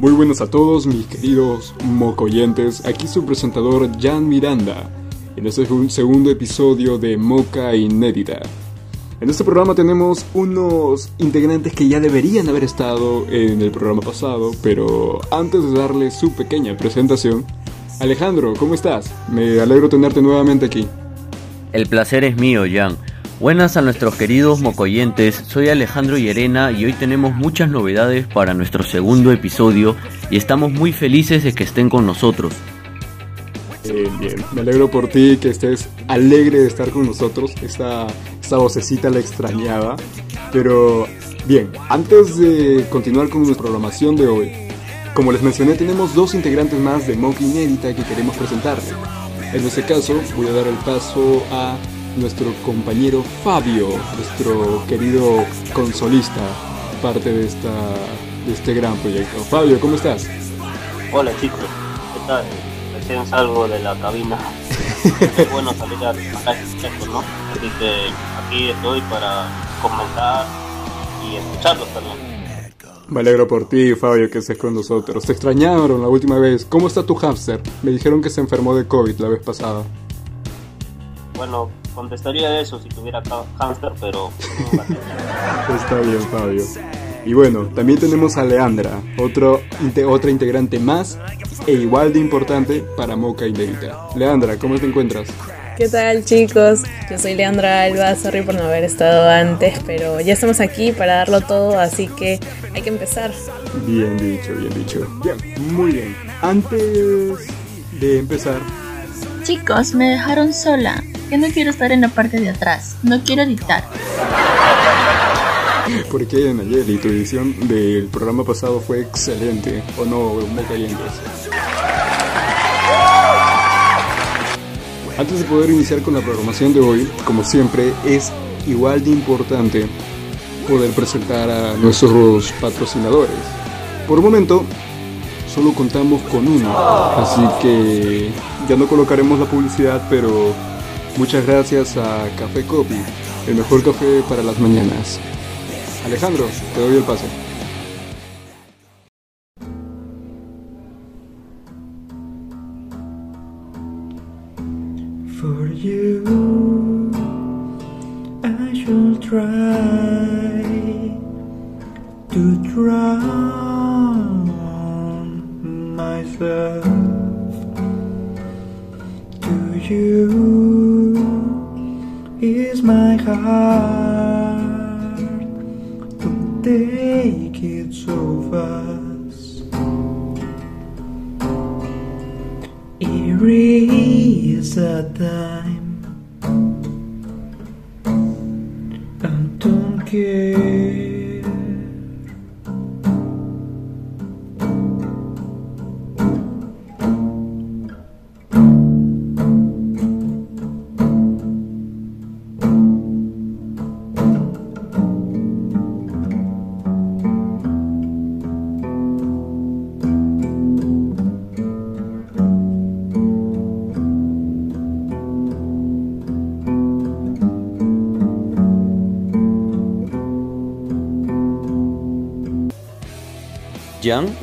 Muy buenas a todos mis queridos mocoyentes, aquí su presentador Jan Miranda, en este segundo episodio de Moca Inédita. En este programa tenemos unos integrantes que ya deberían haber estado en el programa pasado, pero antes de darle su pequeña presentación, Alejandro, ¿cómo estás? Me alegro tenerte nuevamente aquí. El placer es mío, Jan. Buenas a nuestros queridos mocoyentes, soy Alejandro Llerena y hoy tenemos muchas novedades para nuestro segundo episodio y estamos muy felices de que estén con nosotros. Bien, bien, me alegro por ti que estés alegre de estar con nosotros, esta, esta vocecita la extrañaba, pero bien, antes de continuar con nuestra programación de hoy, como les mencioné tenemos dos integrantes más de Mock Inédita que queremos presentarles. En este caso voy a dar el paso a nuestro compañero Fabio, nuestro querido consolista, parte de, esta, de este gran proyecto. Fabio, ¿cómo estás? Hola chicos, ¿qué tal? Recién salgo de la cabina. es bueno salir a esto, ¿no? Así que aquí estoy para comentar y escucharlos también. Me alegro por ti, Fabio, que estés con nosotros. Te extrañaron la última vez. ¿Cómo está tu hámster? Me dijeron que se enfermó de COVID la vez pasada. Bueno, contestaría eso si tuviera hamster, pero... Está bien, Fabio. Y bueno, también tenemos a Leandra, otro, otra integrante más e igual de importante para Moca Inédita. Leandra, ¿cómo te encuentras? ¿Qué tal chicos? Yo soy Leandra Alba, sorry por no haber estado antes, pero ya estamos aquí para darlo todo, así que hay que empezar. Bien dicho, bien dicho. Bien, muy bien. Antes de empezar... Chicos, me dejaron sola que no quiero estar en la parte de atrás, no quiero editar. ¿Por qué, Nayeli? Tu edición del programa pasado fue excelente, ¿o no, cayendo. Antes de poder iniciar con la programación de hoy, como siempre, es igual de importante poder presentar a nuestros patrocinadores. Por un momento, solo contamos con uno, así que ya no colocaremos la publicidad, pero Muchas gracias a Café Copy, el mejor café para las mañanas. Alejandro, te doy el pase. For you, I should try to drown myself to you. Is my heart to take it so fast. Erase the time. I don't care.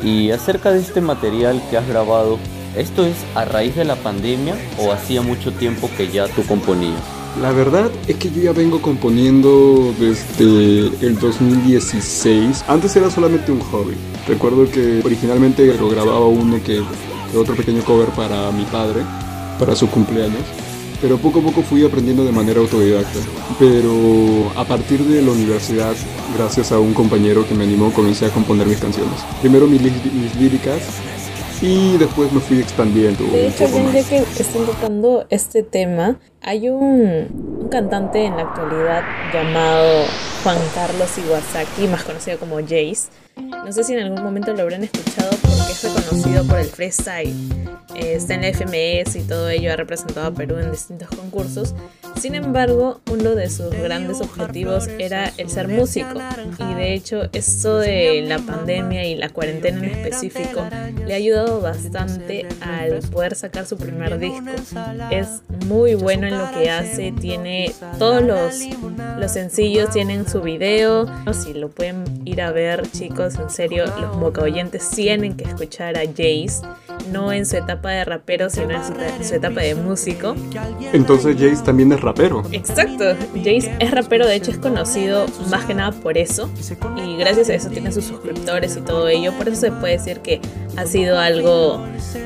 Y acerca de este material que has grabado, ¿esto es a raíz de la pandemia o hacía mucho tiempo que ya tú componías? La verdad es que yo ya vengo componiendo desde el 2016. Antes era solamente un hobby. Recuerdo que originalmente lo grababa uno que, que otro pequeño cover para mi padre, para su cumpleaños pero poco a poco fui aprendiendo de manera autodidacta. Pero a partir de la universidad, gracias a un compañero que me animó, comencé a componer mis canciones. Primero mis, líricas y después me fui expandiendo. De hecho, ya que están tocando este tema, hay un, un cantante en la actualidad llamado Juan Carlos Iwasaki, más conocido como Jace. No sé si en algún momento lo habrán escuchado porque es reconocido por el freestyle está en la FMS y todo ello ha representado a Perú en distintos concursos. Sin embargo, uno de sus grandes objetivos era el ser músico y de hecho esto de la pandemia y la cuarentena en específico le ha ayudado bastante al poder sacar su primer disco. Es muy bueno en lo que hace, tiene todos los, los sencillos, tienen su video, si lo pueden ir a ver chicos en serio, los moca oyentes tienen que escuchar a Jace, no en su etapa de rapero, sino en su, etapa de músico. Entonces Jace también es rapero. Exacto, Jace es rapero, de hecho es conocido más que nada por eso, y gracias a eso tiene sus suscriptores y todo ello, por eso se puede decir que ha sido algo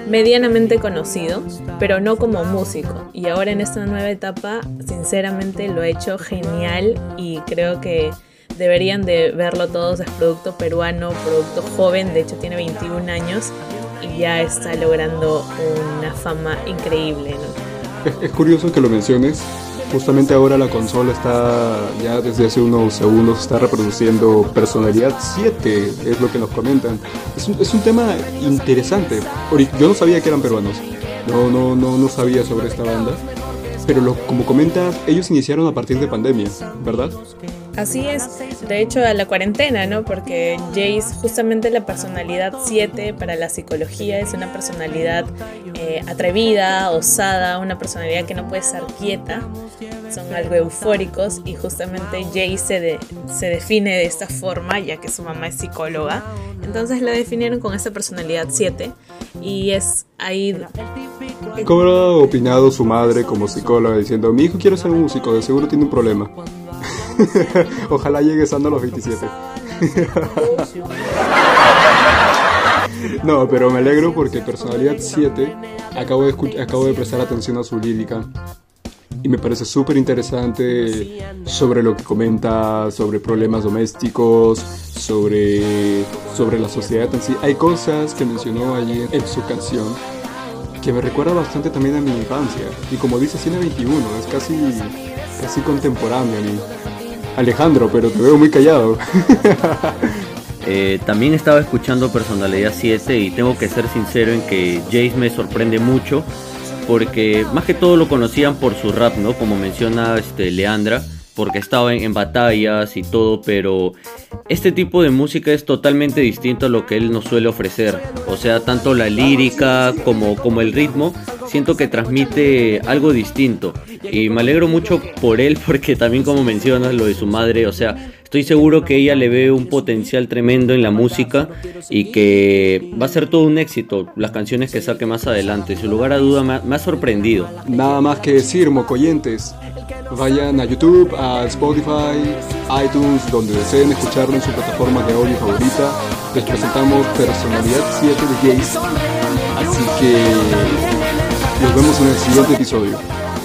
medianamente conocido, pero no como músico. Y ahora en esta nueva etapa, sinceramente lo ha hecho genial y creo que deberían de verlo todos, es producto peruano, producto joven, de hecho tiene 21 años y ya está logrando una fama increíble. Es, curioso que lo menciones, justamente ahora la consola está, ya desde hace unos segundos, está reproduciendo Personalidad 7, es lo que nos comentan. Es un, es un tema interesante, yo no sabía que eran peruanos, no, no, no, no sabía sobre esta banda. Pero como comentas, ellos iniciaron a partir de pandemia, ¿verdad? Así es, de hecho a la cuarentena, ¿no? Porque Jace, justamente la personalidad 7 para la psicología es una personalidad eh, atrevida, osada, una personalidad que no puede estar quieta, son algo eufóricos y justamente Jace se, se define de esta forma, ya que su mamá es psicóloga, entonces lo definieron con esta personalidad 7 y es ahí... ¿Cómo ha opinado su madre como psicóloga diciendo, mi hijo quiere ser músico, de seguro tiene un problema? Ojalá llegue sano a los 27. no, pero me alegro porque Personalidad 7 acabo de, acabo de prestar atención a su lírica y me parece súper interesante sobre lo que comenta, sobre problemas domésticos, sobre, sobre la sociedad en sí. Hay cosas que mencionó allí en su canción que me recuerda bastante también a mi infancia. Y como dice, tiene 21, es casi, casi contemporáneo. Alejandro, pero te veo muy callado. Eh, también estaba escuchando Personalidad 7 y tengo que ser sincero en que Jace me sorprende mucho porque más que todo lo conocían por su rap, ¿no? Como menciona este, Leandra, porque estaba en, batallas y todo, pero este tipo de música es totalmente distinto a lo que él nos suele ofrecer. O sea, tanto la lírica como, como el ritmo, siento que transmite algo distinto. Y me alegro mucho por él porque también como mencionas lo de su madre, o sea, estoy seguro que ella le ve un potencial tremendo en la música y que va a ser todo un éxito las canciones que saque más adelante. Sin lugar a duda me ha, sorprendido. Nada más que decir, mocoyentes. Vayan a YouTube, a Spotify, iTunes, donde deseen escucharlo en su plataforma de audio favorita. Les presentamos Personalidad 7 de Jace. Así que nos vemos en el siguiente episodio.